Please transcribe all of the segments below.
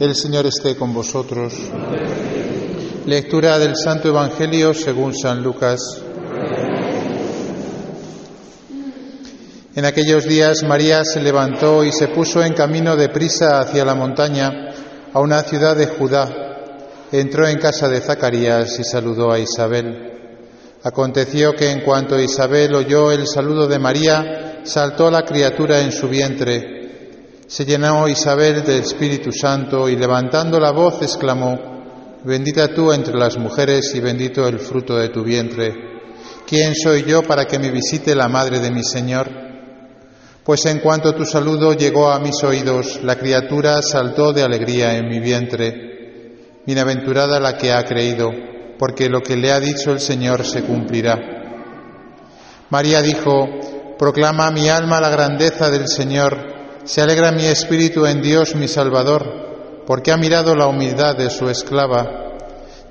El Señor esté con vosotros. Lectura del Santo Evangelio según San Lucas. En aquellos días María se levantó y se puso en camino de prisa hacia la montaña, a una ciudad de Judá. Entró en casa de Zacarías y saludó a Isabel. Aconteció que en cuanto Isabel oyó el saludo de María, saltó la criatura en su vientre. Se llenó Isabel del Espíritu Santo y levantando la voz exclamó, Bendita tú entre las mujeres y bendito el fruto de tu vientre. ¿Quién soy yo para que me visite la madre de mi Señor? Pues en cuanto tu saludo llegó a mis oídos, la criatura saltó de alegría en mi vientre. Bienaventurada la que ha creído, porque lo que le ha dicho el Señor se cumplirá. María dijo, Proclama mi alma la grandeza del Señor se alegra mi espíritu en Dios mi Salvador, porque ha mirado la humildad de su esclava.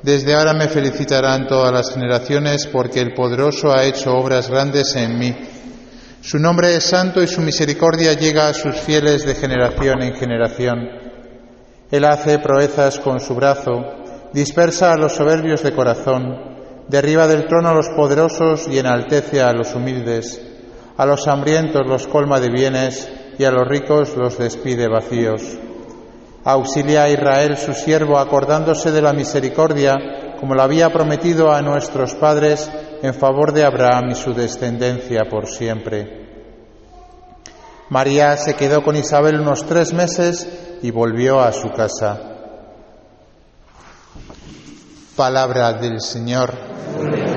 Desde ahora me felicitarán todas las generaciones, porque el poderoso ha hecho obras grandes en mí. Su nombre es santo y su misericordia llega a sus fieles de generación en generación. Él hace proezas con su brazo, dispersa a los soberbios de corazón, derriba del trono a los poderosos y enaltece a los humildes. A los hambrientos los colma de bienes y a los ricos los despide vacíos. Auxilia a Israel su siervo acordándose de la misericordia, como lo había prometido a nuestros padres, en favor de Abraham y su descendencia por siempre. María se quedó con Isabel unos tres meses y volvió a su casa. Palabra del Señor.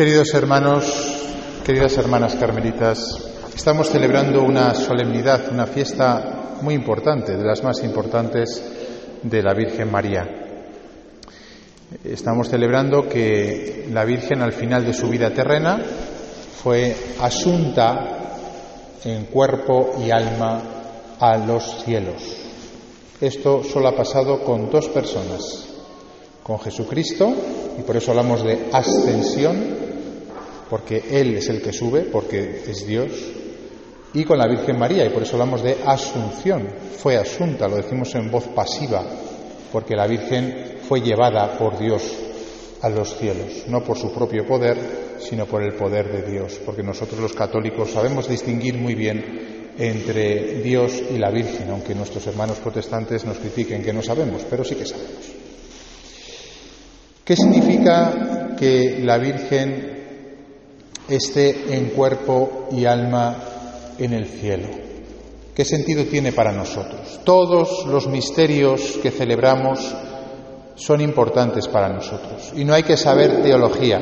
Queridos hermanos, queridas hermanas carmelitas, estamos celebrando una solemnidad, una fiesta muy importante, de las más importantes de la Virgen María. Estamos celebrando que la Virgen al final de su vida terrena fue asunta en cuerpo y alma a los cielos. Esto solo ha pasado con dos personas, con Jesucristo, y por eso hablamos de ascensión, porque Él es el que sube, porque es Dios, y con la Virgen María, y por eso hablamos de asunción, fue asunta, lo decimos en voz pasiva, porque la Virgen fue llevada por Dios a los cielos, no por su propio poder, sino por el poder de Dios, porque nosotros los católicos sabemos distinguir muy bien entre Dios y la Virgen, aunque nuestros hermanos protestantes nos critiquen que no sabemos, pero sí que sabemos. ¿Qué significa que la Virgen esté en cuerpo y alma en el cielo. ¿Qué sentido tiene para nosotros? Todos los misterios que celebramos son importantes para nosotros y no hay que saber teología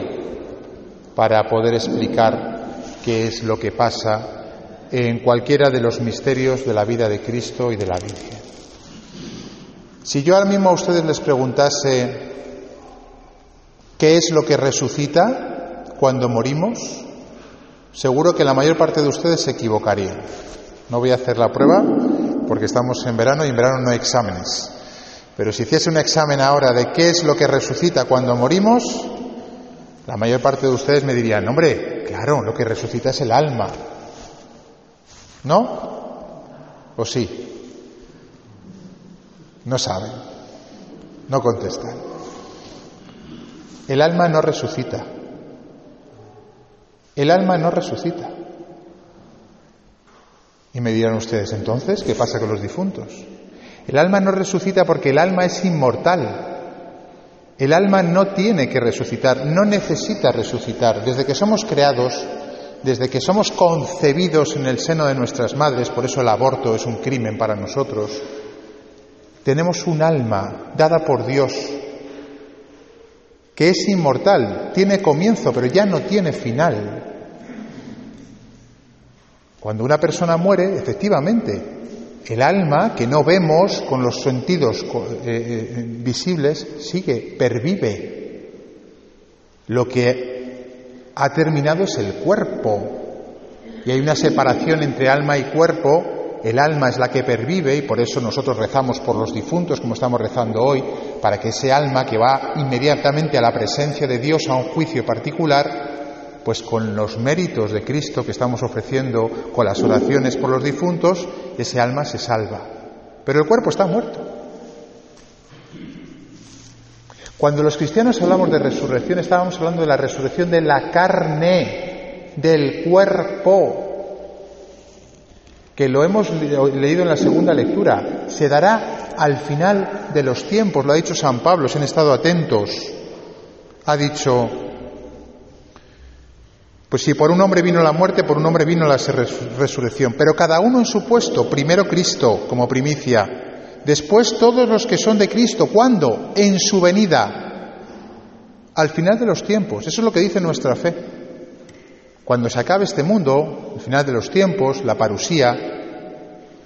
para poder explicar qué es lo que pasa en cualquiera de los misterios de la vida de Cristo y de la Virgen. Si yo ahora mismo a ustedes les preguntase qué es lo que resucita, cuando morimos, seguro que la mayor parte de ustedes se equivocarían. No voy a hacer la prueba porque estamos en verano y en verano no hay exámenes. Pero si hiciese un examen ahora de qué es lo que resucita cuando morimos, la mayor parte de ustedes me dirían, hombre, claro, lo que resucita es el alma. ¿No? ¿O sí? No saben. No contestan. El alma no resucita. El alma no resucita. Y me dirán ustedes, entonces, ¿qué pasa con los difuntos? El alma no resucita porque el alma es inmortal. El alma no tiene que resucitar, no necesita resucitar. Desde que somos creados, desde que somos concebidos en el seno de nuestras madres, por eso el aborto es un crimen para nosotros, tenemos un alma dada por Dios que es inmortal, tiene comienzo, pero ya no tiene final. Cuando una persona muere, efectivamente, el alma, que no vemos con los sentidos eh, eh, visibles, sigue, pervive. Lo que ha terminado es el cuerpo. Y hay una separación entre alma y cuerpo el alma es la que pervive y por eso nosotros rezamos por los difuntos como estamos rezando hoy, para que ese alma que va inmediatamente a la presencia de Dios a un juicio particular, pues con los méritos de Cristo que estamos ofreciendo, con las oraciones por los difuntos, ese alma se salva. Pero el cuerpo está muerto. Cuando los cristianos hablamos de resurrección, estábamos hablando de la resurrección de la carne, del cuerpo, que lo hemos leído en la segunda lectura. Se dará al final de los tiempos, lo ha dicho San Pablo, se han estado atentos. Ha dicho, pues si por un hombre vino la muerte, por un hombre vino la resurrección, pero cada uno en su puesto, primero Cristo como primicia, Después todos los que son de Cristo, ¿cuándo? En su venida, al final de los tiempos. Eso es lo que dice nuestra fe. Cuando se acabe este mundo, al final de los tiempos, la parusía,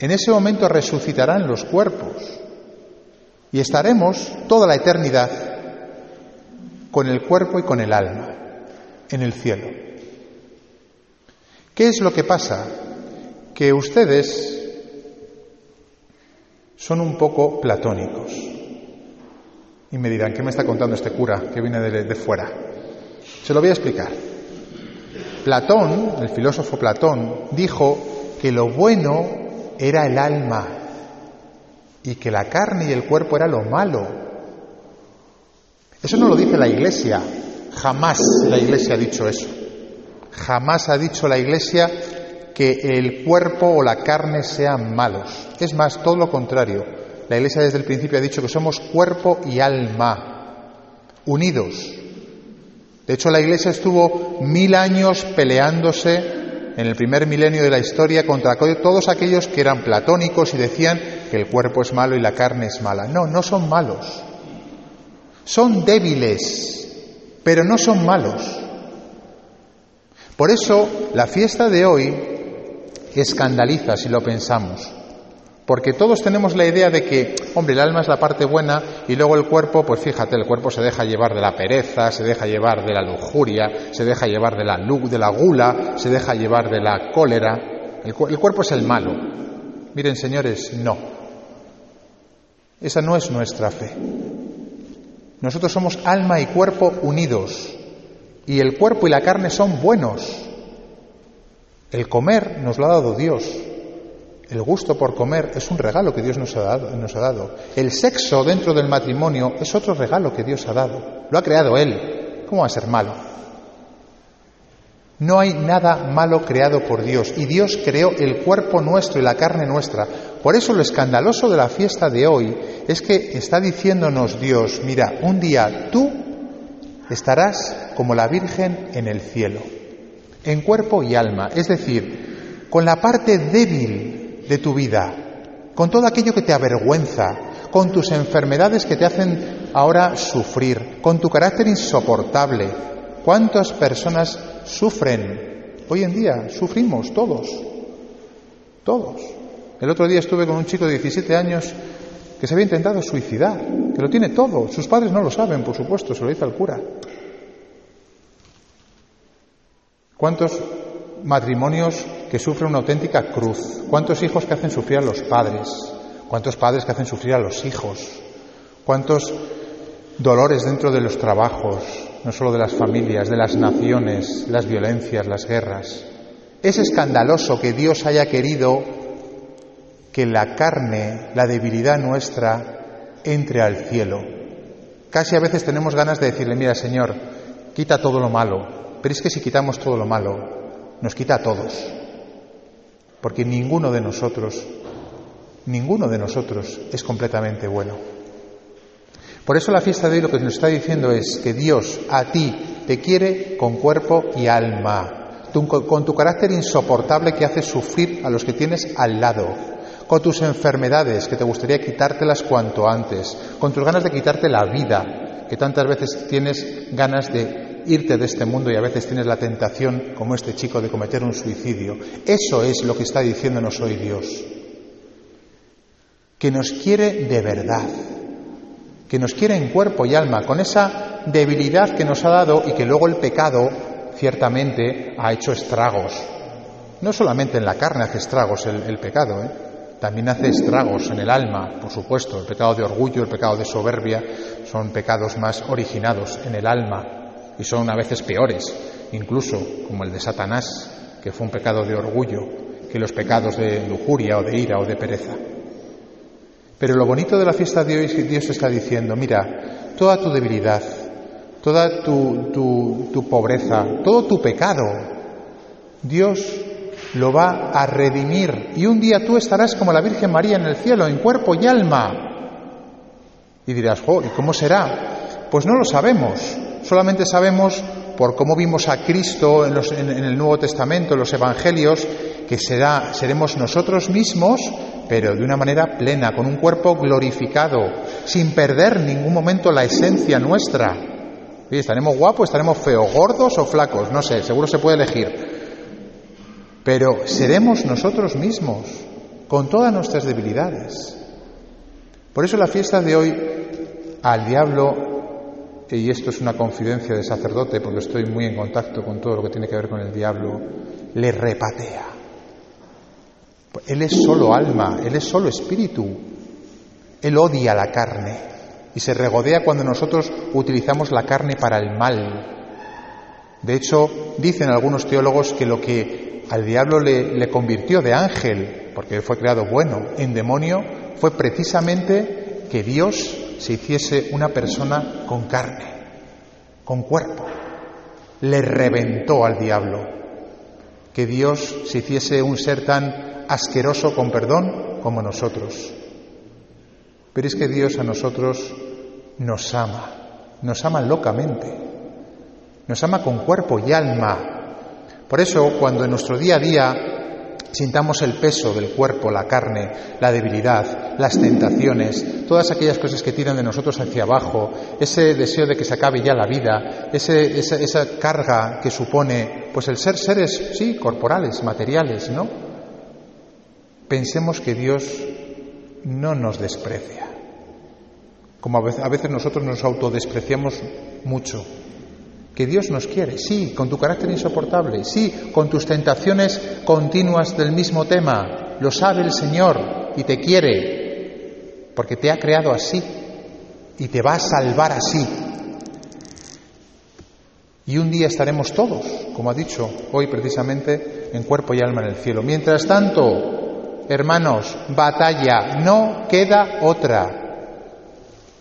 en ese momento resucitarán los cuerpos y estaremos toda la eternidad con el cuerpo y con el alma en el cielo. ¿Qué es lo que pasa? Que ustedes son un poco platónicos. Y me dirán, ¿qué me está contando este cura que viene de, fuera? Se lo voy a explicar. Platón, el filósofo Platón, dijo que lo bueno era el alma y que la carne y el cuerpo era lo malo. Eso no lo dice la Iglesia. Jamás la Iglesia ha dicho eso. Jamás ha dicho la Iglesia que el cuerpo o la carne sean malos. Es más, todo lo contrario. La Iglesia desde el principio ha dicho que somos cuerpo y alma, unidos. De hecho, la Iglesia estuvo mil años peleándose en el primer milenio de la historia contra todos aquellos que eran platónicos y decían que el cuerpo es malo y la carne es mala. No, no son malos. Son débiles, pero no son malos. Por eso, la fiesta de hoy escandaliza si lo pensamos. Porque todos tenemos la idea de que, hombre, el alma es la parte buena y luego el cuerpo, pues fíjate, el cuerpo se deja llevar de la pereza, se deja llevar de la lujuria, se deja llevar de la, de la gula, se deja llevar de la cólera. El, el cuerpo es el malo. Miren, señores, no. Esa no es nuestra fe. Nosotros somos alma y cuerpo unidos. Y el cuerpo y la carne son buenos. El comer nos lo ha dado Dios. El gusto por comer es un regalo que Dios nos ha, dado, El sexo dentro del matrimonio es otro regalo que Dios ha dado. Lo ha creado Él. ¿Cómo va a ser malo? No hay nada malo creado por Dios y Dios creó el cuerpo nuestro y la carne nuestra. Por eso lo escandaloso de la fiesta de hoy es que está diciéndonos Dios, mira, un día tú estarás como la Virgen en el cielo en cuerpo y alma, es decir, con la parte débil de tu vida, con todo aquello que te avergüenza, con tus enfermedades que te hacen ahora sufrir, con tu carácter insoportable. ¿Cuántas personas sufren? Hoy en día sufrimos todos, todos. El otro día estuve con un chico de 17 años que se había intentado suicidar, que lo tiene todo. Sus padres no lo saben, por supuesto, se lo dice al cura. ¿Cuántos matrimonios que sufren una auténtica cruz? ¿Cuántos hijos que hacen sufrir a los padres? ¿Cuántos padres que hacen sufrir a los hijos? ¿Cuántos dolores dentro de los trabajos, no solo de las familias, de las naciones, las violencias, las guerras? Es escandaloso que Dios haya querido que la carne, la debilidad nuestra, entre al cielo. Casi a veces tenemos ganas de decirle, mira Señor, quita todo lo malo, pero es que si quitamos todo lo malo, nos quita a todos. Porque ninguno de nosotros, ninguno de nosotros es completamente bueno. Por eso la fiesta de hoy lo que nos está diciendo es que Dios a ti te quiere con cuerpo y alma, con tu carácter insoportable que hace sufrir a los que tienes al lado, con tus enfermedades que te gustaría quitártelas cuanto antes, con tus ganas de quitarte la vida, que tantas veces tienes ganas de irte de este mundo y a veces tienes la tentación, como este chico, de cometer un suicidio. Eso es lo que está diciéndonos hoy Dios. Que nos quiere de verdad, que nos quiere en cuerpo y alma, con esa debilidad que nos ha dado y que luego el pecado ciertamente ha hecho estragos. No solamente en la carne hace estragos el, pecado, ¿eh? también hace estragos en el alma, por supuesto. El pecado de orgullo, el pecado de soberbia son pecados más originados en el alma y son a veces peores incluso como el de Satanás, que fue un pecado de orgullo, que los pecados de lujuria o de ira o de pereza. Pero lo bonito de la fiesta de hoy es que Dios está diciendo, mira, toda tu debilidad, toda tu, tu, tu pobreza, todo tu pecado, Dios lo va a redimir y un día tú estarás como la Virgen María en el cielo, en cuerpo y alma. Y dirás, ¿y cómo será? Pues no lo sabemos, solamente sabemos por cómo vimos a Cristo en, en, el Nuevo Testamento, en los Evangelios, que seremos nosotros mismos, pero de una manera plena, con un cuerpo glorificado, sin perder ningún momento la esencia nuestra. ¿Estaremos guapos, estaremos feos, gordos o flacos? No sé, seguro se puede elegir. Pero seremos nosotros mismos, con todas nuestras debilidades. Por eso la fiesta de hoy al diablo, y esto es una confidencia de sacerdote porque estoy muy en contacto con todo lo que tiene que ver con el diablo, le repatea. Él es solo alma, él es solo espíritu. Él odia la carne y se regodea cuando nosotros utilizamos la carne para el mal. De hecho, dicen algunos teólogos que lo que al diablo le, convirtió de ángel, porque fue creado bueno, en demonio, fue precisamente que Dios se hiciese una persona con carne, con cuerpo. Le reventó al diablo. Que Dios se hiciese un ser tan asqueroso, con perdón, como nosotros. Pero es que Dios a nosotros nos ama, nos ama locamente, nos ama con cuerpo y alma, por eso, cuando en nuestro día a día sintamos el peso del cuerpo, la carne, la debilidad, las tentaciones, todas aquellas cosas que tiran de nosotros hacia abajo, ese deseo de que se acabe ya la vida, esa, esa carga que supone, pues el ser seres, sí, corporales, materiales, ¿no? Pensemos que Dios no nos desprecia. Como a veces nosotros nos autodespreciamos mucho, que Dios nos quiere, sí, con tu carácter insoportable, sí, con tus tentaciones continuas del mismo tema. Lo sabe el Señor y te quiere, porque te ha creado así y te va a salvar así. Y un día estaremos todos, como ha dicho hoy precisamente, en cuerpo y alma en el cielo. Mientras tanto, hermanos, batalla, no queda otra.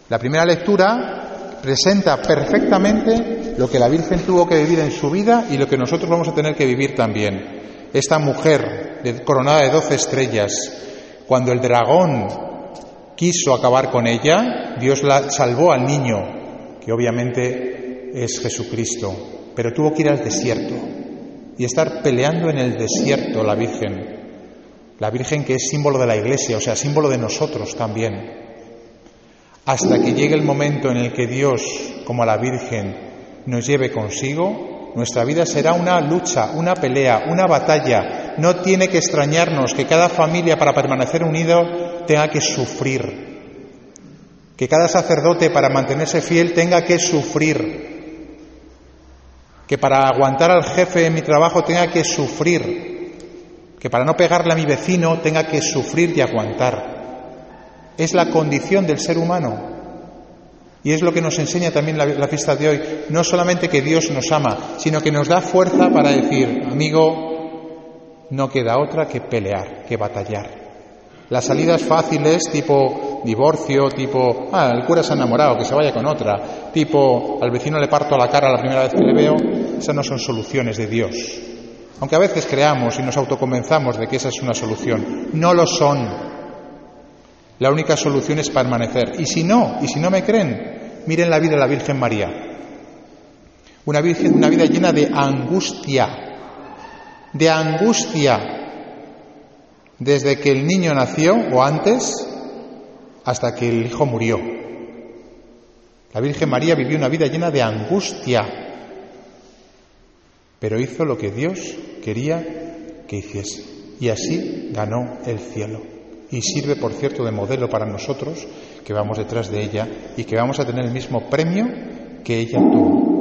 La primera lectura presenta perfectamente lo que la Virgen tuvo que vivir en su vida y lo que nosotros vamos a tener que vivir también. Esta mujer coronada de doce estrellas, cuando el dragón quiso acabar con ella, Dios la salvó al niño, que obviamente es Jesucristo, pero tuvo que ir al desierto y estar peleando en el desierto la Virgen. La Virgen que es símbolo de la Iglesia, o sea, símbolo de nosotros también. Hasta que llegue el momento en el que Dios, como a la Virgen, nos lleve consigo, nuestra vida será una lucha, una pelea, una batalla. No tiene que extrañarnos que cada familia para permanecer unido tenga que sufrir. Que cada sacerdote para mantenerse fiel tenga que sufrir. Que para aguantar al jefe en mi trabajo tenga que sufrir. Que para no pegarle a mi vecino tenga que sufrir y aguantar. Es la condición del ser humano. Y es lo que nos enseña también la, fiesta de hoy. No solamente que Dios nos ama, sino que nos da fuerza para decir, amigo, no queda otra que pelear, que batallar. Las salidas fáciles, tipo divorcio, tipo, ah, el cura se ha enamorado, que se vaya con otra, tipo, al vecino le parto la cara la primera vez que le veo, esas no son soluciones de Dios. Aunque a veces creamos y nos autoconvenzamos de que esa es una solución, no lo son. La única solución es permanecer. Y si no, y si no me creen, miren la vida de la Virgen María. Una, virgen, una vida llena de angustia, de angustia, desde que el niño nació o antes hasta que el hijo murió. La Virgen María vivió una vida llena de angustia, pero hizo lo que Dios quería que hiciese. Y así ganó el cielo y sirve, por cierto, de modelo para nosotros que vamos detrás de ella y que vamos a tener el mismo premio que ella tuvo.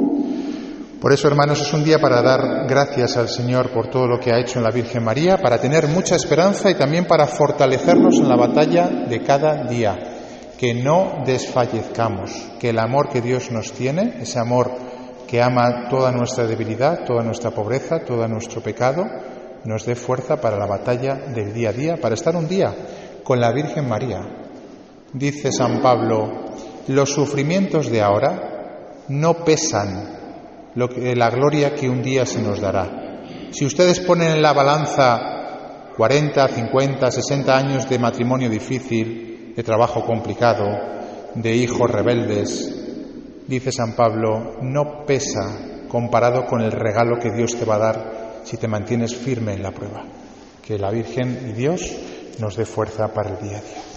Por eso, hermanos, es un día para dar gracias al Señor por todo lo que ha hecho en la Virgen María, para tener mucha esperanza y también para fortalecernos en la batalla de cada día, que no desfallezcamos, que el amor que Dios nos tiene, ese amor que ama toda nuestra debilidad, toda nuestra pobreza, todo nuestro pecado, nos dé fuerza para la batalla del día a día, para estar un día con la Virgen María. Dice San Pablo, los sufrimientos de ahora no pesan lo que, la gloria que un día se nos dará. Si ustedes ponen en la balanza 40, 50, 60 años de matrimonio difícil, de trabajo complicado, de hijos rebeldes, dice San Pablo, no pesa comparado con el regalo que Dios te va a dar si te mantienes firme en la prueba. Que la Virgen y Dios nos dé fuerza para el día a día.